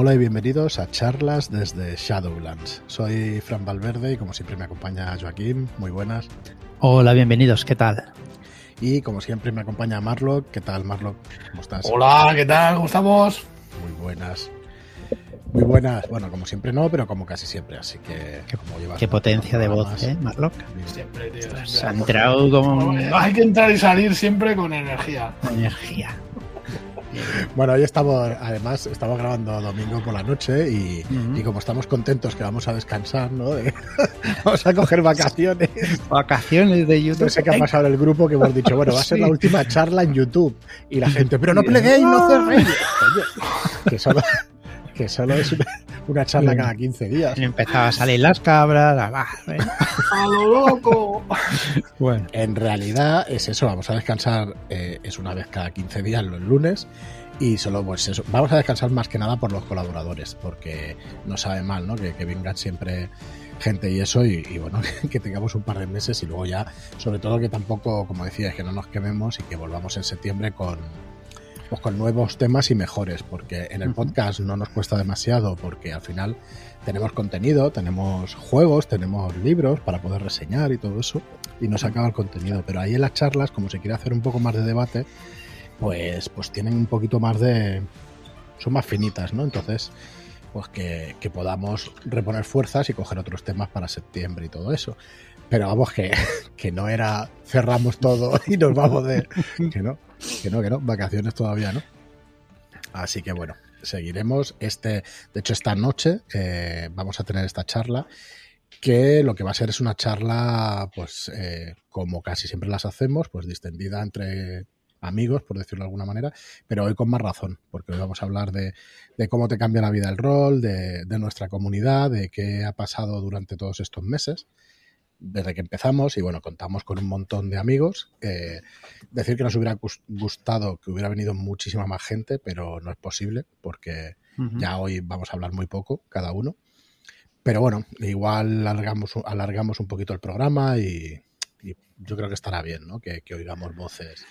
Hola y bienvenidos a charlas desde Shadowlands. Soy Fran Valverde y como siempre me acompaña Joaquín. Muy buenas. Hola, bienvenidos. ¿Qué tal? Y como siempre me acompaña Marlock. ¿Qué tal, Marlock? ¿Cómo estás? Hola, ¿qué tal? ¿Cómo estamos? Muy buenas. Muy buenas. Bueno, como siempre no, pero como casi siempre. Así que. Qué, como llevas qué potencia de voz, ¿eh, Marlock? Siempre, tío. Se ha entrado como Hay que entrar y salir siempre con energía. energía. Bueno, hoy estamos, además, estamos grabando domingo por la noche y, como estamos contentos que vamos a descansar, ¿no? De- vamos a coger vacaciones. Vacaciones de YouTube. No sé qué ha pasado en el grupo que hemos dicho, bueno, va a ser Sí. la última charla en YouTube. Y la gente, pero no pleguéis, no cerréis. Coño, que solo, que solo es una, una charla cada 15 días. Empezaba a salir las cabras. la- ¿eh? ¡A lo loco! Bueno, En realidad es eso, vamos a descansar, eh, es una vez cada 15 días los lunes. Y solo, pues eso, vamos a descansar más que nada por los colaboradores, porque no sabe mal, ¿no? Que, que vengan siempre gente y eso, y, y bueno, que tengamos un par de meses y luego ya, sobre todo que tampoco, como decías, que no nos quememos y que volvamos en septiembre con, pues con nuevos temas y mejores, porque en el podcast no nos cuesta demasiado, porque al final tenemos contenido, tenemos juegos, tenemos libros para poder reseñar y todo eso, y nos acaba el contenido. Pero ahí en las charlas, como se quiere hacer un poco más de debate, pues, pues tienen un poquito más de. son más finitas, ¿no? Entonces, pues que, que podamos reponer fuerzas y coger otros temas para septiembre y todo eso. Pero vamos, que, que no era cerramos todo y nos vamos de. Que no, que no, que no, vacaciones todavía, ¿no? Así que bueno, seguiremos. Este, de hecho, esta noche eh, vamos a tener esta charla que lo que va a ser es una charla, pues eh, como casi siempre las hacemos, pues distendida entre amigos, por decirlo de alguna manera, pero hoy con más razón, porque hoy vamos a hablar de, de cómo te cambia la vida el rol, de, de nuestra comunidad, de qué ha pasado durante todos estos meses, desde que empezamos, y bueno, contamos con un montón de amigos. Eh, decir que nos hubiera gus- gustado que hubiera venido muchísima más gente, pero no es posible, porque ya hoy vamos a hablar muy poco, cada uno. Pero bueno, igual alargamos, alargamos un poquito el programa y, y yo creo que estará bien, ¿no? Que, que oigamos voces,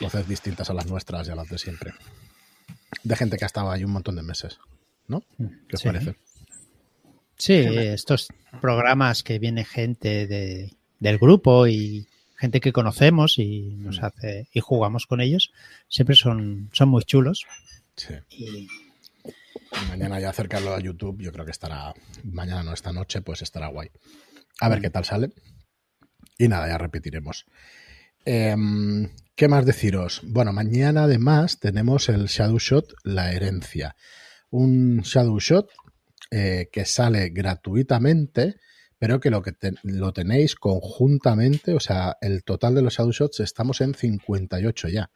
voces distintas a las nuestras y a las de siempre. De gente que ha estado ahí un montón de meses, ¿no? ¿Qué os Sí. parece? Sí, estos programas que viene gente de, del grupo y gente que conocemos y nos Mm. hace y jugamos con ellos, siempre son, son muy chulos. Sí. Y mañana ya acercarlo a YouTube, yo creo que estará, mañana no, esta noche, pues estará guay. A ver qué tal sale. Y nada, ya repetiremos. Em, ¿Qué más deciros? Bueno, mañana además tenemos el Shadow Shot, la herencia. Un Shadow Shot eh, que sale gratuitamente, pero que lo que lo tenéis conjuntamente, o sea, el total de los Shots estamos en 58 ya.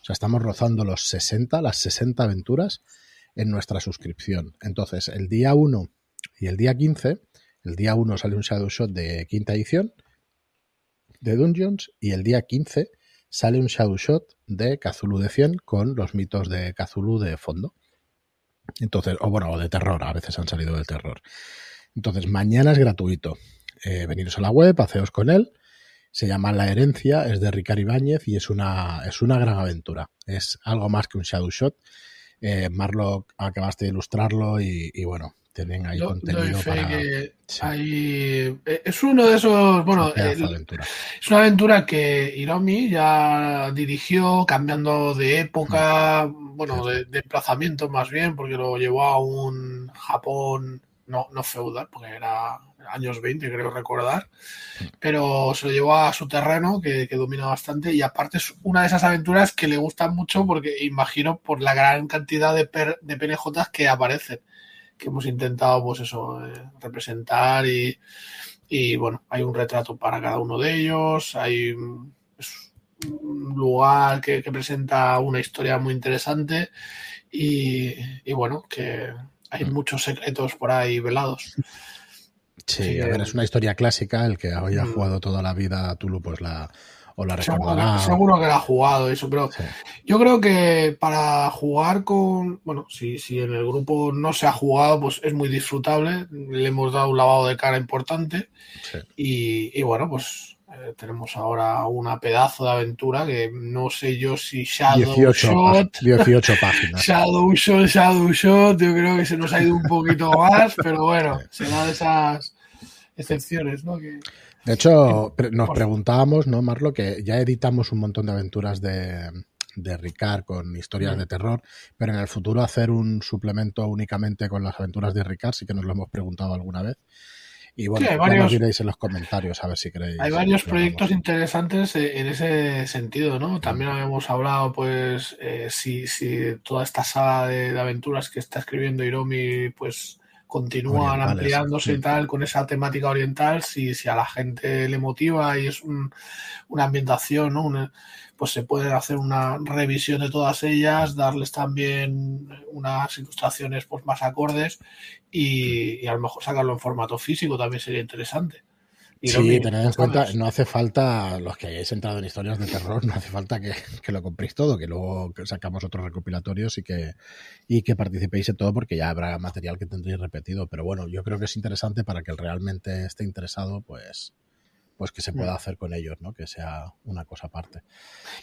O sea, estamos rozando los 60, las 60 aventuras en nuestra suscripción. Entonces, el día 1 y el día 15, el día 1 sale un Shadow Shot de quinta edición de Dungeons y el día 15 sale un Shadow Shot de Cthulhu de 100 con los mitos de Cthulhu de fondo. Entonces, o bueno, o de terror, a veces han salido de terror. Entonces, mañana es gratuito. Eh, veniros a la web, haceos con él. Se llama La Herencia, es de Ricard Ibáñez y es una, es una gran aventura. Es algo más que un Shadow Shot. Eh, Marlock acabaste de ilustrarlo y bueno, tienen ahí contenido para. que Sí. hay- eh, Es uno de esos. Bueno, es el- aventura. una aventura que Hiromi ya dirigió, cambiando de época, bueno, de, de emplazamiento más bien, porque lo llevó a un Japón no, no feudal, porque era años 20, creo recordar, pero se lo llevó a su terreno, que, que domina bastante, y aparte es una de esas aventuras que le gustan mucho, porque imagino por la gran cantidad de, per- de PNJs que aparecen, que hemos intentado, pues eso, eh, representar y, y, bueno, hay un retrato para cada uno de ellos, hay un- es un lugar que, que presenta una historia muy interesante y, y bueno, que hay Mm. muchos secretos por ahí velados. Sí, Sí, a ver, es una historia clásica. El que haya Mm. jugado toda la vida a Tulu, pues la, o la Seguro, que la ha jugado eso, pero Sí. yo creo que para jugar con, bueno, si, si en el grupo no se ha jugado, pues es muy disfrutable. Le hemos dado un lavado de cara importante Sí. y, y bueno, pues Eh, tenemos ahora una pedazo de aventura que no sé yo si Shadow 18, Shot. 18 páginas. Shadow Shot, Shadow Shot, yo creo que se nos ha ido un poquito más, pero bueno, será de esas excepciones, ¿no? Que, De hecho, nos preguntábamos, ¿no, Marlo? Que ya editamos un montón de aventuras de, de Ricard con historias de terror, pero en el futuro hacer un suplemento únicamente con las aventuras de Ricard sí que nos lo hemos preguntado alguna vez. Y bueno, Sí, hay ya nos diréis en los comentarios a ver si queréis. Hay varios proyectos interesantes eh, en ese sentido, ¿no? También habíamos hablado, pues, eh, si, si toda esta saga de, de aventuras que está escribiendo Hiromi, pues, continúan Orientales, ampliándose y tal con esa temática oriental, si, si a la gente le motiva y es un- una ambientación, ¿no? Una- pues se puede hacer una revisión de todas ellas, darles también unas ilustraciones pues más acordes y, y a lo mejor sacarlo en formato físico también sería interesante. Sí, tened en cuenta, no hace falta, los que hayáis entrado en historias de terror, no hace falta que, que lo compréis todo, que luego sacamos otros recopilatorios y que, y que participéis en todo porque ya habrá material que tendréis repetido. Pero bueno, yo creo que es interesante para que el realmente esté interesado, pues, pues que se pueda hacer con ellos, ¿no? Que sea una cosa aparte.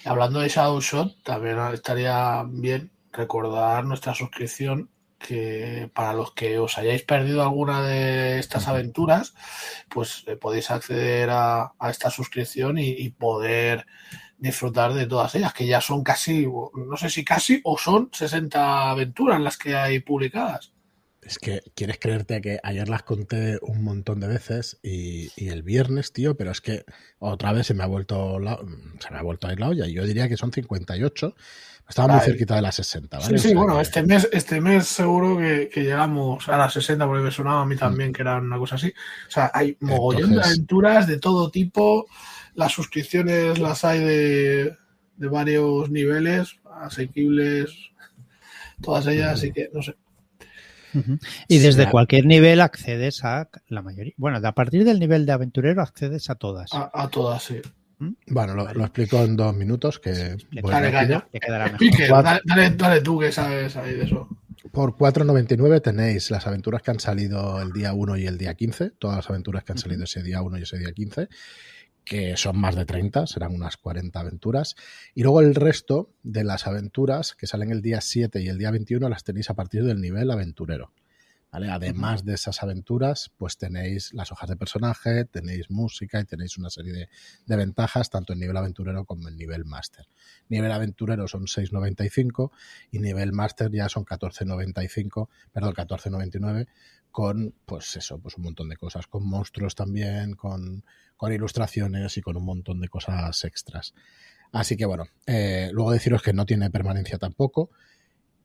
Hablando de Shadow Shot, también estaría bien recordar nuestra suscripción que para los que os hayáis perdido alguna de estas aventuras, pues eh, podéis acceder a, a esta suscripción y, y poder disfrutar de todas ellas, que ya son casi, no sé si casi, o son 60 aventuras las que hay publicadas. Es que quieres creerte que ayer las conté un montón de veces y, y el viernes, tío, pero es que otra vez se me ha vuelto la- se me ha vuelto a ir la olla. y Yo diría que son 58. Estaba muy Ay. cerquita de las 60, ¿vale? Sí, O sí, sea bueno, que- este mes, este mes seguro que, que llegamos a las 60, porque me sonaba a mí también que era una cosa así. O sea, hay mogollón de aventuras de todo tipo. Las suscripciones las hay de, de varios niveles, asequibles, todas ellas, así que no sé. Y desde cualquier nivel accedes a la mayoría. Bueno, a partir del nivel de aventurero accedes a todas. A, a todas, sí. Bueno, lo, lo explico en dos minutos, que voy Dale, dale, dale, dale tú que sabes ahí de eso. Por 4.99 tenéis las aventuras que han salido el día 1 y el día 15, todas las aventuras que han salido ese día 1 y ese día 15, que son más de 30, serán unas 40 aventuras. Y luego el resto de las aventuras que salen el día 7 y el día 21 las tenéis a partir del nivel aventurero. ¿Vale? Además de esas aventuras, pues tenéis las hojas de personaje, tenéis música y tenéis una serie de, de ventajas, tanto en nivel aventurero como en nivel máster. Nivel aventurero son 6.95 y nivel máster ya son 14.95, perdón, 14.99 con pues eso, pues un montón de cosas, con monstruos también, con, con ilustraciones y con un montón de cosas extras. Así que bueno, eh, luego deciros que no tiene permanencia tampoco,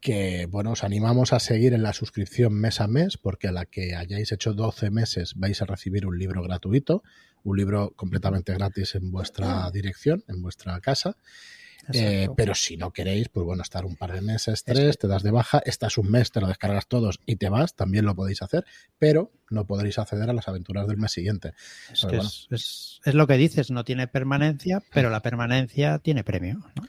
que bueno, os animamos a seguir en la suscripción mes a mes, porque a la que hayáis hecho 12 meses vais a recibir un libro gratuito, un libro completamente gratis en vuestra dirección, en vuestra casa. Eh, pero si no queréis, pues bueno, estar un par de meses, tres, te das de baja, estás un mes, te lo descargas todos y te vas, también lo podéis hacer, pero no podréis acceder a las aventuras del mes siguiente. Es, que bueno. es, es- es lo que dices, no tiene permanencia, pero la permanencia tiene premio. ¿no?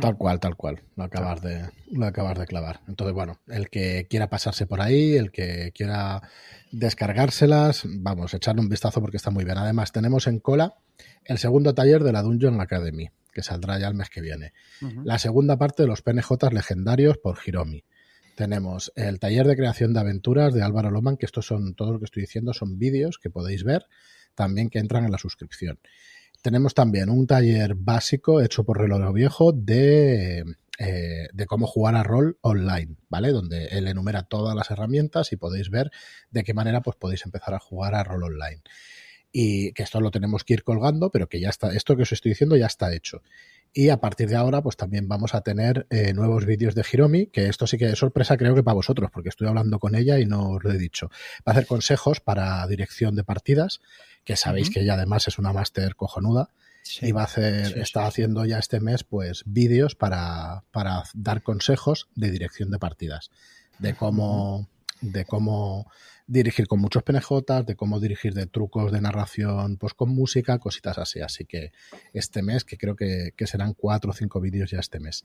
Tal cual, tal cual. Lo acabas de, lo acabas de clavar. Entonces, bueno, el que quiera pasarse por ahí, el que quiera descargárselas, vamos, echarle un vistazo porque está muy bien. Además, tenemos en cola el segundo taller de la Dungeon Academy, que saldrá ya el mes que viene. La segunda parte de los PNJ legendarios por Hiromi. Tenemos el taller de creación de aventuras de Álvaro Loman, que estos son, todo lo que estoy diciendo son vídeos que podéis ver, también que entran en la suscripción. Tenemos también un taller básico hecho por Reloj Viejo de, eh, de cómo jugar a rol online, ¿vale? Donde él enumera todas las herramientas y podéis ver de qué manera pues, podéis empezar a jugar a rol online. Y que esto lo tenemos que ir colgando, pero que ya está, esto que os estoy diciendo ya está hecho. Y a partir de ahora, pues también vamos a tener eh, nuevos vídeos de Hiromi, que esto sí que es sorpresa, creo que para vosotros, porque estoy hablando con ella y no os lo he dicho. Va a hacer consejos para dirección de partidas, que sabéis que ella además es una máster cojonuda Sí. y va a hacer, Sí, está haciendo ya este mes, pues vídeos para, para dar consejos de dirección de partidas, de cómo, de cómo dirigir con muchos PNJs, de cómo dirigir de trucos de narración, pues con música, cositas así. Así que este mes, que creo que, que serán cuatro o cinco vídeos ya este mes.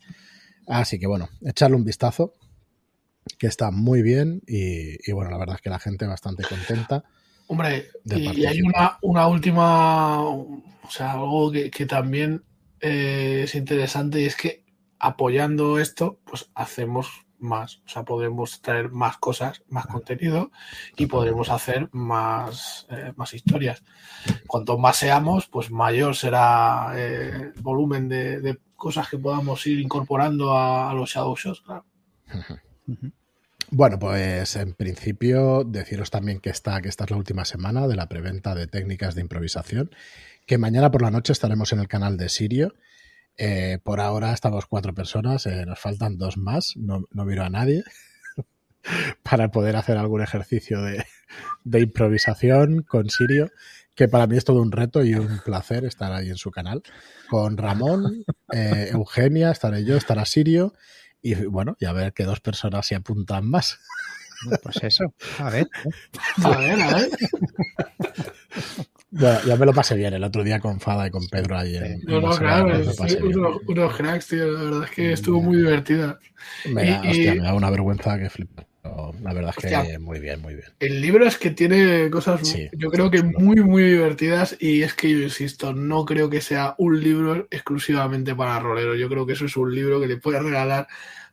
Así que bueno, echarle un vistazo, que está muy bien y, y bueno, la verdad es que la gente bastante contenta. Hombre, y, y hay una, una última, o sea, algo que, que también eh, es interesante y es que apoyando esto, pues hacemos más, o sea, podemos traer más cosas, más contenido y podremos hacer más, eh, más historias. Cuanto más seamos, pues mayor será eh, el volumen de, de cosas que podamos ir incorporando a, a los Shadow Shows, claro. Bueno, pues en principio deciros también que esta, que esta es la última semana de la preventa de técnicas de improvisación, que mañana por la noche estaremos en el canal de Sirio. Eh, por ahora estamos cuatro personas, eh, nos faltan dos más, no, no miro a nadie, para poder hacer algún ejercicio de, de improvisación con Sirio, que para mí es todo un reto y un placer estar ahí en su canal. Con Ramón, eh, Eugenia, estaré yo, estará Sirio. Y bueno, y a ver que dos personas se apuntan más. Pues eso, a ver. A ver, a ver. Yo me lo pasé bien el otro día con Fada y con Pedro ahí en, No, en no, claro, es- unos, unos cracks, tío. La verdad es que estuvo muy divertida. Me da, y- hostia, y- me da una vergüenza que flipa. La verdad es que muy bien, muy bien. El libro es que tiene cosas, Sí, yo creo que muy, muy divertidas. Y es que yo insisto, no creo que sea un libro exclusivamente para roleros. Yo creo que eso es un libro que le puedes regalar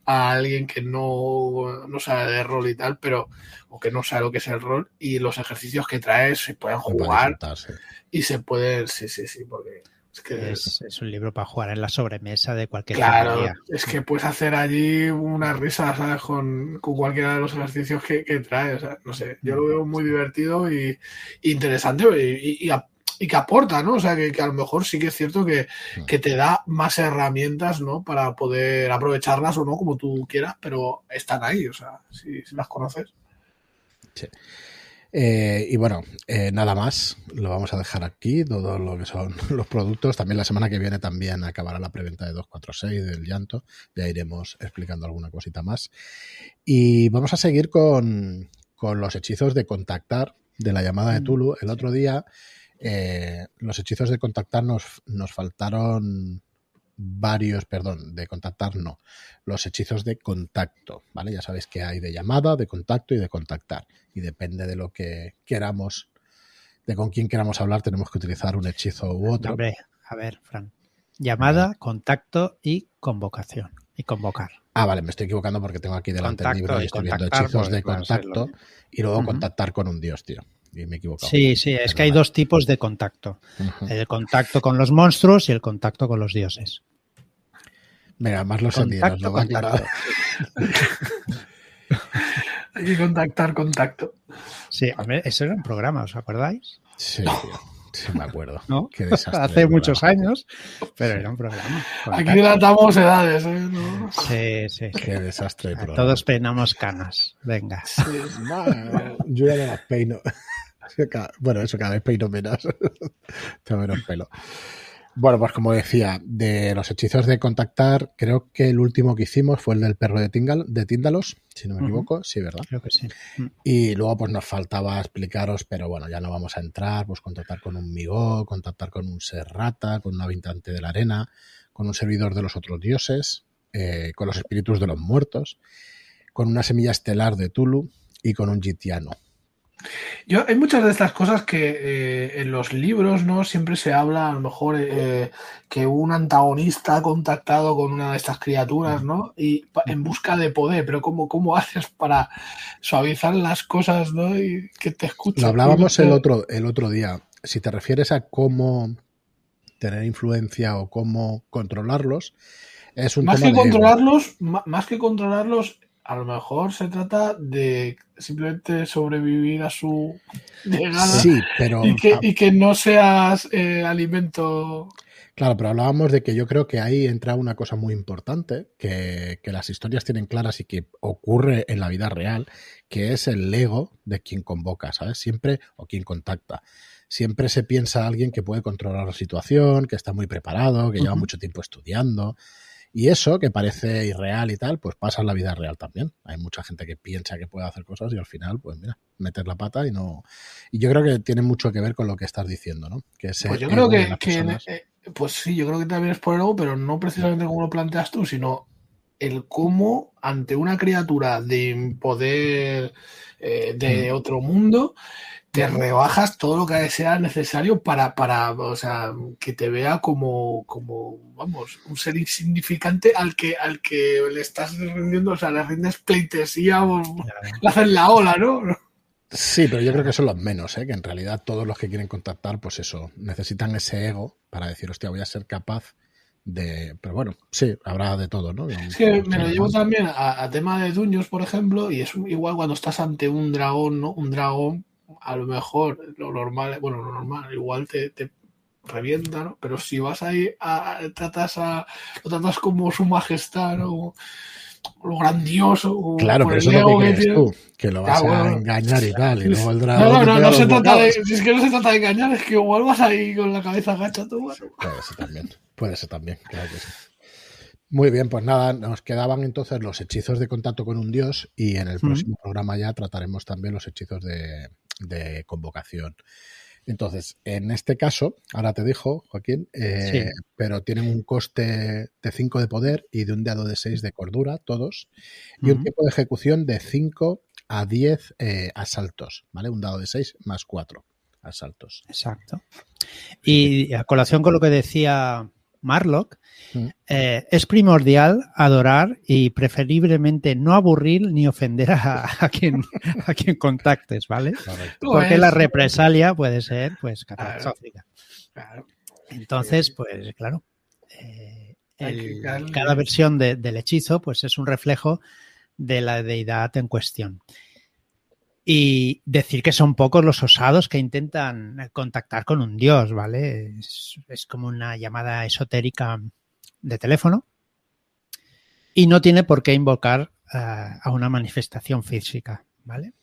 a alguien que no, no sabe de rol y tal, pero o que no sabe lo que es el rol. Y los ejercicios que trae se pueden jugar y se pueden, sí, sí, sí, porque es que Es, es un libro para jugar en la sobremesa de cualquier Claro, familia. es que puedes hacer allí una risa, ¿sabes? Con, con cualquiera de los ejercicios que, que trae, no sé, yo lo veo muy divertido y interesante y, y- y a- y que aporta, ¿no? O sea, que, que a lo mejor sí que es cierto que, que te da más herramientas, ¿no? Para poder aprovecharlas o no, como tú quieras, pero están ahí, o sea, si, si las conoces. Eh, y bueno, eh, nada más, lo vamos a dejar aquí, todo lo que son los productos. También la semana que viene también acabará la preventa de 246 del llanto, ya iremos explicando alguna cosita más. Y vamos a seguir con, con los hechizos de contactar de la llamada de Tulu. El otro día, eh, los hechizos de contactar nos, nos faltaron varios, perdón, de contactar no, los hechizos de contacto, ¿vale? Ya sabéis que hay de llamada, de contacto y de contactar. Y depende de lo que queramos, de con quién queramos hablar, tenemos que utilizar un hechizo u otro. Hombre, a ver, Fran. Llamada, contacto y convocación. Y convocar. Ah, vale, me estoy equivocando porque tengo aquí delante el Contacto libro y y estoy viendo hechizos porque de contacto y luego contactar con un dios, tío. Y me he equivocado. Sí, sí, es que hay dos tipos de contacto. El contacto con los monstruos y el contacto con los dioses. Venga, más los sentidos, lo va aclarado. Hay que contactar contacto. Sí, hombre, eso era un programa, ¿os acordáis? Sí, tío. Sí, me acuerdo. ¿No? Qué desastre. Hace muchos años, pero era un programa. Aquí datamos edades, ¿eh? ¿No? Sí, sí, sí. Qué desastre de programa. Todos peinamos canas. Venga. Yo ya no las peino. Bueno, eso cada vez peino menos. Tengo menos pelo. Bueno, pues como decía, de los hechizos de contactar, creo que el último que hicimos fue el del perro de, Tingal, de Tíndalos, si no me equivoco. Sí, ¿verdad? Creo que sí. Mm. Y luego pues nos faltaba explicaros, pero bueno, ya no vamos a entrar, pues contactar con un Migó, contactar con un Serrata, con un habitante de la arena, con un servidor de los otros dioses, eh, con los espíritus de los muertos, con una semilla estelar de Tulu y con un Gitiano. Yo, hay muchas de estas cosas que eh, en los libros, ¿no? Siempre se habla, a lo mejor, eh, que un antagonista ha contactado con una de estas criaturas, ¿no? Y en busca de poder, pero ¿cómo, cómo haces para suavizar las cosas, ¿no? Y que te escuchen. Lo hablábamos el otro, el otro día. Si te refieres a cómo tener influencia o cómo controlarlos, es un Más tema que de controlarlos, más que controlarlos, a lo mejor se trata de simplemente sobrevivir a su llegada Sí, pero y, que, ah, y que no seas eh, alimento. Claro, pero hablábamos de que yo creo que ahí entra una cosa muy importante, que, que las historias tienen claras y que ocurre en la vida real, que es el ego de quien convoca, ¿sabes? Siempre, o quien contacta. Siempre se piensa alguien que puede controlar la situación, que está muy preparado, que lleva mucho tiempo estudiando. Y eso, que parece irreal y tal, pues pasa en la vida real también. Hay mucha gente que piensa que puede hacer cosas y al final, pues mira, meter la pata y no. Y yo creo que tiene mucho que ver con lo que estás diciendo, ¿no? Que ese Pues yo creo que, eh, pues sí, yo creo que también es por el ego, pero no precisamente como lo planteas tú, sino el cómo ante una criatura de poder eh, de otro mundo te rebajas todo lo que sea necesario para, para o sea, que te vea como, como, vamos, un ser insignificante al que, al que le estás rindiendo, o sea, le rindes pleitesía le hacen la ola, ¿no? Sí, pero yo creo que son los menos, ¿eh? que en realidad todos los que quieren contactar, pues eso, necesitan ese ego para decir, hostia, voy a ser capaz de... Pero bueno, sí, habrá de todo, ¿no? Es que me lo llevo también a, tema de duños, por ejemplo, y es igual cuando estás ante un dragón, ¿no? Un dragón, a lo mejor lo normal, bueno, lo normal, igual te, te revienta, ¿no? Pero si vas ahí a, tratas a, lo tratas como su majestad, ¿no? Lo grandioso. Claro, pero eso es lo que crees tú, que lo vas a engañar y tal, y luego el dragón. No, no, no, se trata de, si es que no se trata de engañar, es que igual vas ahí con la cabeza gacha tú. Puede ser también, puede ser también, claro que sí. Muy bien, pues nada, nos quedaban entonces los hechizos de contacto con un dios y en el próximo programa ya trataremos también los hechizos de, de convocación. Entonces, en este caso, ahora te dijo, Joaquín, eh, pero tienen un coste de 5 de poder y de un dado de 6 de cordura, todos, y un tiempo de ejecución de 5 a 10 eh, asaltos, ¿vale? Un dado de 6 más 4 asaltos. Exacto. Y a colación con lo que decía Marlock, mm. eh, es primordial adorar y preferiblemente no aburrir ni ofender a, quien, a quien contactes, ¿vale? Porque la represalia puede ser pues catastrófica. Entonces, pues claro, eh, cada versión del hechizo pues es un reflejo de la deidad en cuestión. Y decir que son pocos los osados que intentan contactar con un dios, ¿vale? Es, como una llamada esotérica de teléfono. Y no tiene por qué invocar a una manifestación física, ¿vale?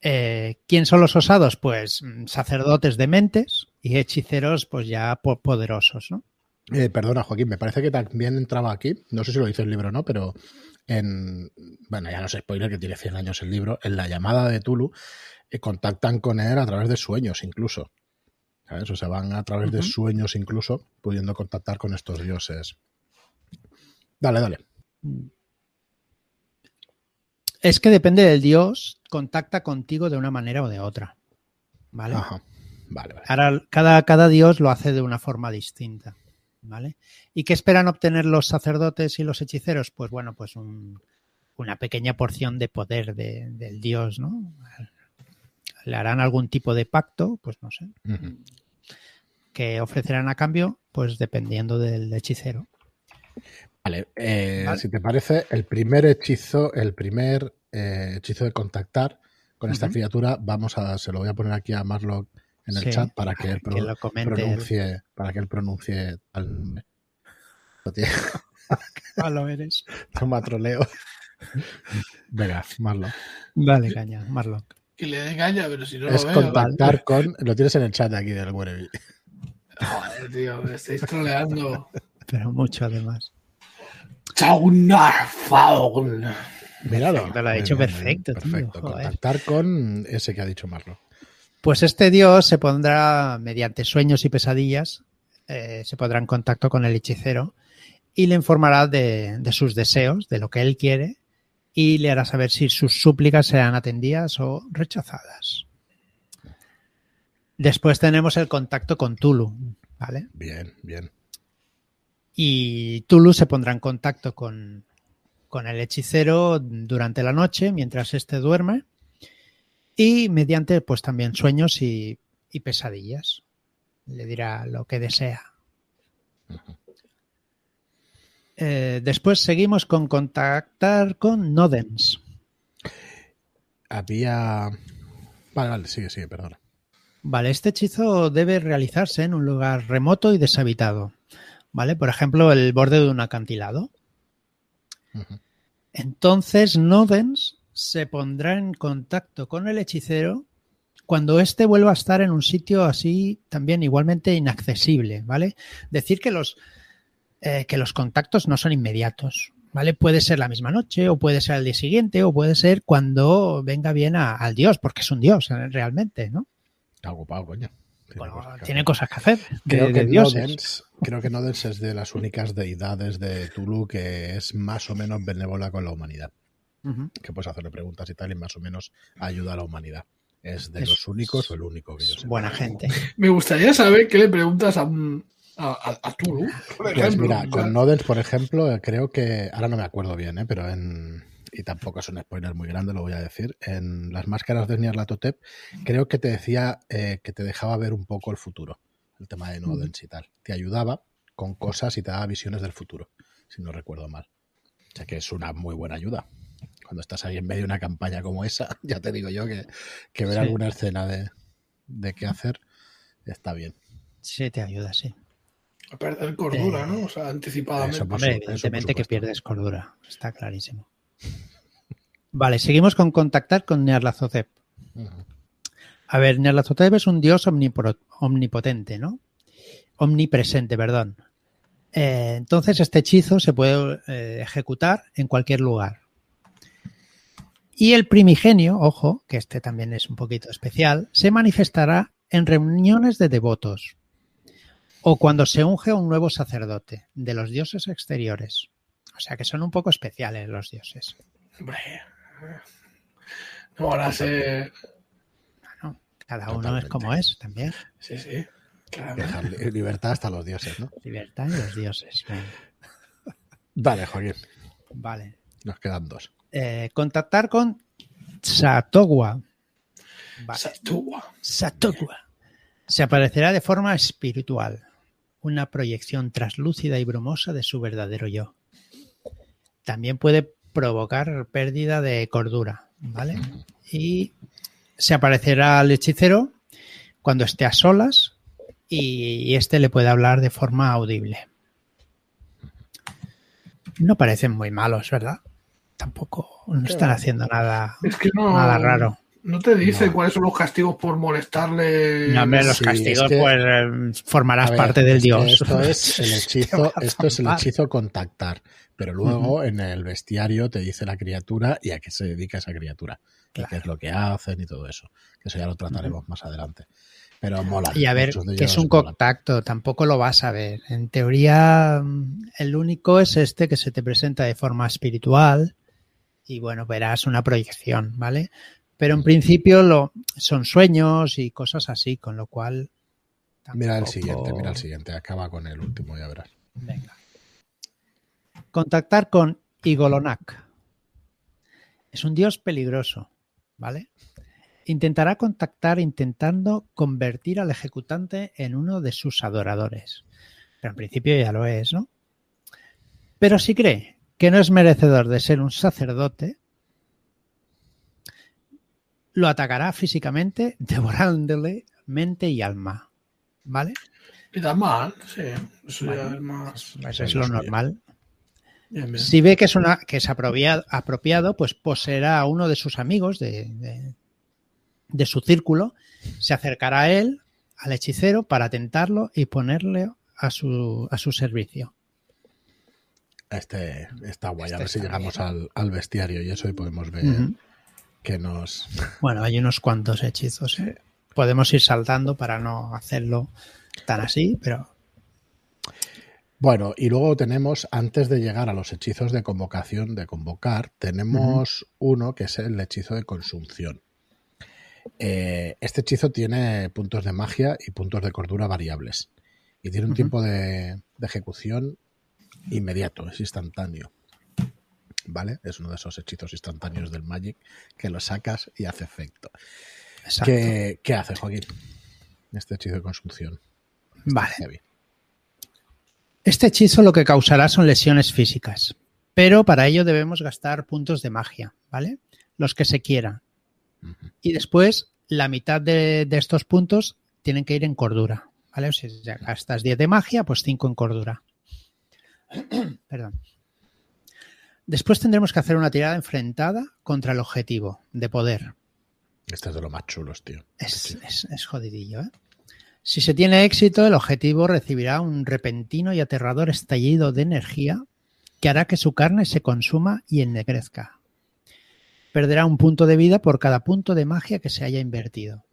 Eh, ¿Quién son los osados? Pues mm, sacerdotes de mentes y hechiceros, pues ya poderosos, ¿no? Eh, perdona, Joaquín, me parece que también entraba aquí, no sé si lo dice el libro o no, pero en, bueno, ya no sé, spoiler que tiene 100 años el libro, en la llamada de Tulu, eh, contactan con él a través de sueños incluso. ¿Sabes? O sea, van a través de sueños incluso, pudiendo contactar con estos dioses. Dale, dale. Es que depende del dios, contacta contigo de una manera o de otra. ¿Vale? Ajá. Vale, vale. Ahora, cada, cada dios lo hace de una forma distinta. ¿Vale? ¿Y qué esperan obtener los sacerdotes y los hechiceros? Pues bueno, pues una pequeña porción de poder del dios, ¿no? Le harán algún tipo de pacto, pues no sé. Que ofrecerán a cambio, pues dependiendo del hechicero. Vale, eh, si te parece, el primer hechizo, el primer eh, hechizo de contactar con esta criatura, vamos a, se lo voy a poner aquí a Marlock en el chat para que él pronuncie, para que él pronuncie al... Malo eres. Toma troleo. Venga, Marlon. Dale caña, Marlon. Y le caña, pero si no es lo veo. contactar con. Lo tienes en el chat aquí del Werevi. Joder, tío, me estáis troleando. Pero mucho además. Míralo. Te lo ha dicho perfecto, Perfecto. Contactar con ese que ha dicho Marlon. Pues este dios se pondrá, mediante sueños y pesadillas, eh, se pondrá en contacto con el hechicero y le informará de, sus deseos, de lo que él quiere, y le hará saber si sus súplicas serán atendidas o rechazadas. Después tenemos el contacto con Tulu, ¿vale? Bien, bien. Y Tulu se pondrá en contacto con, con el hechicero durante la noche, mientras éste duerme, y mediante pues también sueños y, pesadillas. Le dirá lo que desea. Eh, después seguimos con contactar con Nodens. Había. Vale, vale, sigue, sigue, perdón. Vale, este hechizo debe realizarse en un lugar remoto y deshabitado. ¿Vale? Por ejemplo, el borde de un acantilado. Entonces, Nodens se pondrá en contacto con el hechicero cuando éste vuelva a estar en un sitio así también igualmente inaccesible, ¿vale? Decir que los, eh, que los contactos no son inmediatos, ¿vale? Puede ser la misma noche o puede ser el día siguiente o puede ser cuando venga bien al dios, porque es un dios eh, realmente, ¿no? Está ocupado, coño. Bueno, cosas que tiene hacer. cosas que hacer. de- Creo de que, dioses. Nodens, creo que Nodens es de las únicas deidades de Tulu que es más o menos benévola con la humanidad. Que puedes hacerle preguntas y tal y más o menos ayuda a la humanidad. Es de Es- los únicos o el único que yo sé. buena gente. Me gustaría saber qué le preguntas a un a, a, a Tulu, por Pues mira, con Nodens, por ejemplo, creo que, ahora no me acuerdo bien, ¿eh? pero en, y tampoco es un spoiler muy grande, lo voy a decir, en las máscaras de Nyarlathotep, creo que te decía eh, que te dejaba ver un poco el futuro, el tema de Nodens y tal. Te ayudaba con cosas y te daba visiones del futuro, si no recuerdo mal. O sea que es una muy buena ayuda. Cuando estás ahí en medio de una campaña como esa, ya te digo yo que, que ver Sí. alguna escena de, de qué hacer está bien. Sí, te ayuda, sí. A perder cordura, Eh, ¿no? O sea, anticipadamente. eso, Hombre, eso, evidentemente que pierdes cordura. Está clarísimo. Vale, seguimos con contactar con Nyarlathotep. Ujú. A ver, Nyarlathotep es un dios omnipotente, ¿no? Omnipresente, perdón. Eh, entonces, este hechizo se puede eh, ejecutar en cualquier lugar. Y el primigenio, ojo, que este también es un poquito especial, se manifestará en reuniones de devotos o cuando se unge a un nuevo sacerdote de los dioses exteriores. O sea que son un poco especiales los dioses. Hombre. No, ahora se. ¿no? Cada uno Totalmente. es como es también. Sí, sí. Libertad hasta los dioses, ¿no? Libertad y los dioses. Dale, Joaquín. Vale. Nos quedan dos. Eh, contactar con Satogua. Vale. Satua. Satogua. Se aparecerá de forma espiritual, una proyección traslúcida y brumosa de su verdadero yo. También puede provocar pérdida de cordura, ¿vale? Y se aparecerá al hechicero cuando esté a solas y este le puede hablar de forma audible. No parecen muy malos, ¿verdad? Tampoco no están haciendo nada, Es que no. nada raro. No te dice No. cuáles son los castigos por molestarle. No, hombre, los Sí, castigos, es que- pues eh, formarás ver, parte del dios. Esto es el hechizo, esto es el hechizo contactar. Pero luego en el bestiario te dice la criatura y a qué se dedica esa criatura. Y qué es lo que hacen y todo eso. Que eso ya lo trataremos más adelante. Pero mola. Y a ver, que es un molan. contacto, tampoco lo vas a ver. En teoría, mm, el único es este que se te presenta de forma espiritual y bueno, verás una proyección, ¿vale? Pero en principio lo, son sueños y cosas así, con lo cual... Mira el siguiente, mira el siguiente. Acaba con el último, ya verás. Venga. Contactar con Igolonak. Es un dios peligroso, ¿vale? Intentará contactar intentando convertir al ejecutante en uno de sus adoradores. Pero en principio ya lo es, ¿no? Pero si cree que no es merecedor de ser un sacerdote, lo atacará físicamente, devorándole mente y alma. ¿Vale? Y da mal, sí. Eso es más. Eso es lo normal. Bien, bien. Si ve que es, una, que es apropiado, apropiado, pues poseerá a uno de sus amigos de, de- de su círculo, se acercará a él, al hechicero, para tentarlo y ponerle a su, a su servicio. Este está guay. Este a ver si llegamos al, al bestiario y eso y podemos ver que nos. Bueno, hay unos cuantos hechizos. ¿eh? Podemos ir saltando para no hacerlo tan así, pero Bueno, y luego tenemos, antes de llegar a los hechizos de convocación, de convocar, tenemos uno que es el hechizo de consunción. Eh, este hechizo tiene puntos de magia y puntos de cordura variables. Y tiene un tiempo de, de ejecución inmediato, es instantáneo. ¿Vale? Es uno de esos hechizos instantáneos del Magic que lo sacas y hace efecto. ¿Qué, qué hace, Joaquín? Este hechizo de consunción. Vale. Heavy. Este hechizo lo que causará son lesiones físicas, pero para ello debemos gastar puntos de magia, ¿vale? Los que se quieran. Y después, la mitad de, de estos puntos tienen que ir en cordura, ¿vale? O sea, si ya gastas 10 de magia, pues 5 en cordura. Perdón. Después tendremos que hacer una tirada enfrentada contra el objetivo de poder. Este es de los más chulos, tío. Es, es- es jodidillo, ¿eh? Si se tiene éxito, el objetivo recibirá un repentino y aterrador estallido de energía que hará que su carne se consuma y ennegrezca. Perderá un punto de vida por cada punto de magia que se haya invertido.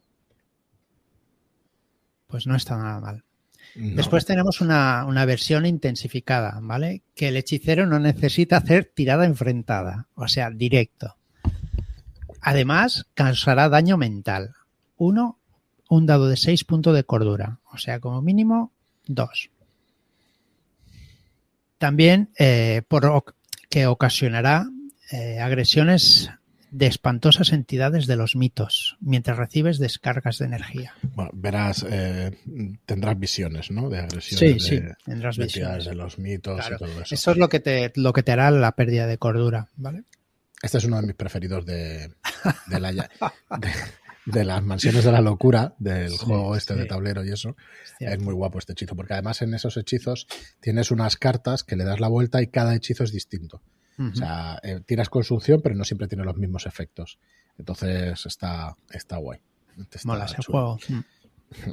pues no está nada mal. Después tenemos una, una, versión intensificada, ¿vale? Que el hechicero no necesita hacer tirada enfrentada, o sea, directo. Además, causará daño mental. Uno, un dado de 6 puntos de cordura, o sea, como mínimo, dos. También eh, por, que ocasionará eh, agresiones de espantosas entidades de los mitos mientras recibes descargas de energía. Bueno, verás, eh, tendrás visiones, ¿no? De agresiones sí, de, sí, tendrás de visiones. de los mitos Claro. y todo eso. Eso es lo que te lo que te hará la pérdida de cordura, ¿vale? Este es uno de mis preferidos de, de, la, de, de las mansiones de la locura, del Sí, juego este de tablero y eso. Es muy guapo este hechizo, porque además en esos hechizos tienes unas cartas que le das la vuelta y cada hechizo es distinto. Ujú. O sea, eh, tiras consunción, pero no siempre tiene los mismos efectos. Entonces está, está guay. Está Mola ese juego. Mm.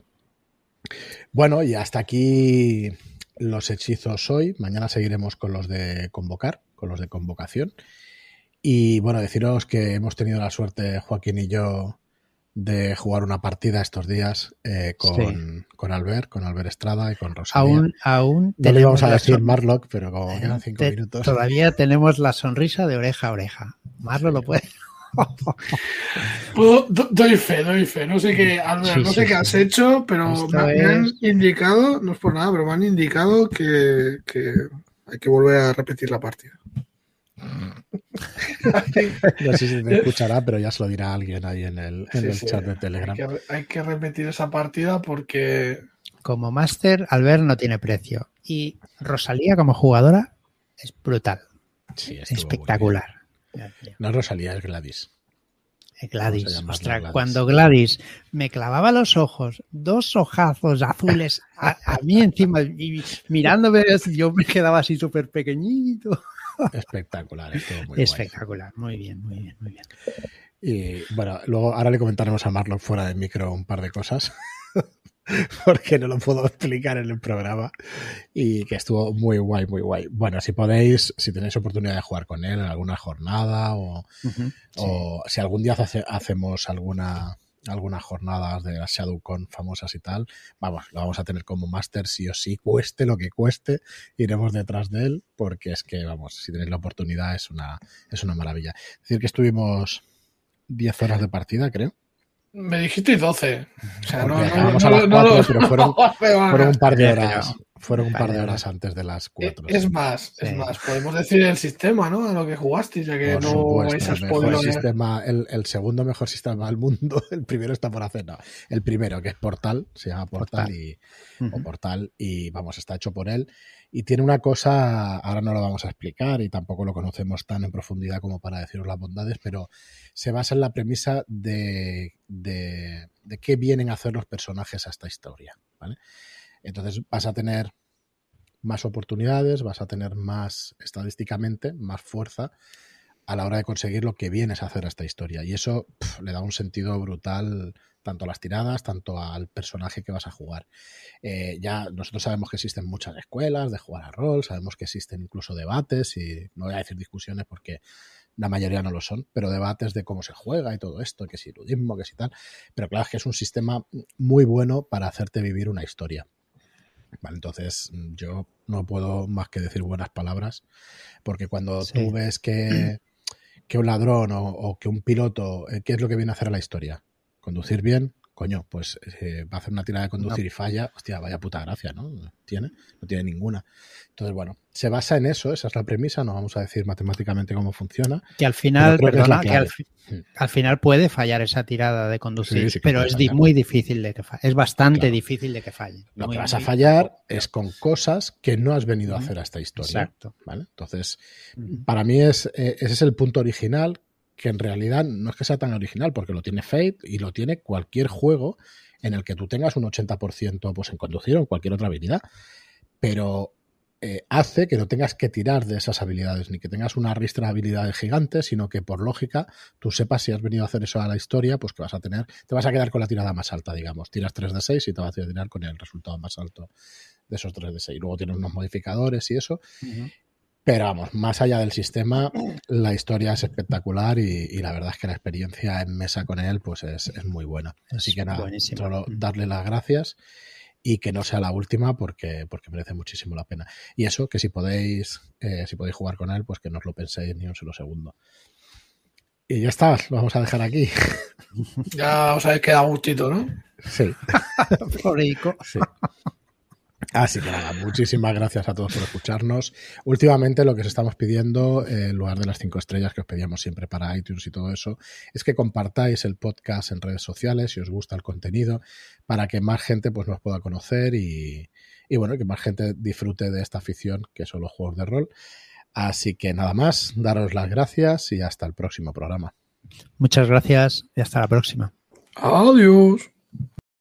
Bueno, y hasta aquí los hechizos hoy. Mañana seguiremos con los de convocar, con los de convocación. Y bueno, deciros que hemos tenido la suerte, Joaquín y yo, de jugar una partida estos días eh, con, con Albert, con Albert Estrada y con Rosalía. Aún, aún no le íbamos a decir Marlock, pero como quedan cinco te- minutos. Todavía tenemos la sonrisa de oreja a oreja. Marlo lo puede. Puedo- do- doy fe, doy fe. No sé qué, Albert, Sí, no sí, sé qué sí, has sí. hecho, pero me, me han indicado, no es por nada, pero me han indicado que, que hay que volver a repetir la partida. No sé si me escuchará, pero ya se lo dirá alguien ahí en el, en Sí, el sí, chat de Hay Telegram. que, hay que repetir esa partida porque Como máster, Albert no tiene precio. Y Rosalía como jugadora es brutal. Sí, espectacular. No es Rosalía, es Gladys. Gladys, ostras, Gladys. cuando Gladys me clavaba los ojos, dos ojazos azules a, a mí encima y mirándome, yo me quedaba así súper pequeñito. Espectacular, estuvo muy guay. Espectacular, muy bien, muy bien, muy bien. Y bueno, luego ahora le comentaremos a Marlon fuera de micro un par de cosas. Porque no lo puedo explicar en el programa. Y que estuvo muy guay, muy guay. Bueno, si podéis, si tenéis oportunidad de jugar con él en alguna jornada o, o si algún día hace- hacemos alguna algunas jornadas de las ShadowCon famosas y tal, vamos, lo vamos a tener como máster sí o sí, cueste lo que cueste, iremos detrás de él, porque es que, vamos, si tenéis la oportunidad es una, es una maravilla. Decir, que estuvimos 10 horas de partida, creo. Me dijiste 12. O sea, no, Porque no, acabamos no, a las no, cuatro, no, pero fueron- un par de horas, fueron un par de horas antes de las 4. Es más, es Sí. más, podemos decir el sistema, ¿no? A lo que jugasteis, ya que Por no supuesto, vais a el, mejor spoiler. sistema, el, el segundo mejor sistema del mundo, el primero está por hacer, no, el primero que es Portal, se llama Portal, Portal. y o Portal y vamos, está hecho por él y tiene una cosa, ahora no lo vamos a explicar y tampoco lo conocemos tan en profundidad como para deciros las bondades, pero se basa en la premisa de, de, de qué vienen a hacer los personajes a esta historia, ¿vale? Entonces vas a tener más oportunidades, vas a tener más estadísticamente, más fuerza a la hora de conseguir lo que vienes a hacer a esta historia. Y eso pf, le da un sentido brutal tanto a las tiradas, tanto al personaje que vas a jugar. Eh, ya nosotros sabemos que existen muchas escuelas de jugar a rol, sabemos que existen incluso debates, y no voy a decir discusiones porque la mayoría no lo son, pero debates de cómo se juega y todo esto, que si ludismo, que si tal. Pero claro, es que es un sistema muy bueno para hacerte vivir una historia. Vale, entonces mm, yo no puedo más que decir buenas palabras, porque cuando Sí. tú ves que, que un ladrón o, o que un piloto, eh, ¿qué es lo que viene a hacer a la historia? Conducir bien, coño, pues eh, va a hacer una tirada de conducir y falla, hostia, vaya puta gracia, ¿no? ¿Tiene? No tiene ninguna. Entonces, bueno, se basa en eso, esa es la premisa, no vamos a decir matemáticamente cómo funciona. Que al final, que perdona, que al, clave. fi- al final puede fallar esa tirada de conducir, Sí, sí que pero es fallar. muy difícil de que falle. Es bastante Claro. difícil de que falle. Lo Muy, que vas a fallar es con cosas que no has venido a hacer a esta historia. Exacto. ¿vale? Entonces, para mí es, eh, ese es el punto original, que en realidad no es que sea tan original, porque lo tiene Fate y lo tiene cualquier juego en el que tú tengas un 80% pues, en conducir o en cualquier otra habilidad. Pero eh, hace que no tengas que tirar de esas habilidades, ni que tengas una ristra de habilidades gigantes, sino que por lógica tú sepas si has venido a hacer eso a la historia, pues que vas a tener, te vas a quedar con la tirada más alta, digamos. Tiras 3 de 6 y te vas a tirar con el resultado más alto de esos 3 de 6. Luego tienes unos modificadores y eso. Pero vamos, más allá del sistema, la historia es espectacular y, la verdad es que la experiencia en mesa con él pues es, es muy buena. Así que nada, solo darle las gracias y que no sea la última porque, porque merece muchísimo la pena. Y eso, que si podéis, eh, si podéis jugar con él, pues que no os lo penséis ni un solo segundo. Y ya está, lo vamos a dejar aquí. Ya os habéis quedado gustito, ¿no? Sí. sí. Así que nada, muchísimas gracias a todos por escucharnos. Últimamente lo que os estamos pidiendo, eh, en lugar de las cinco estrellas que os pedíamos siempre para iTunes y todo eso, es que compartáis el podcast en redes sociales si os gusta el contenido, para que más gente pues, nos pueda conocer y, y bueno, que más gente disfrute de esta afición que son los juegos de rol. Así que nada más, daros las gracias y hasta el próximo programa. Muchas gracias y hasta la próxima. Adiós.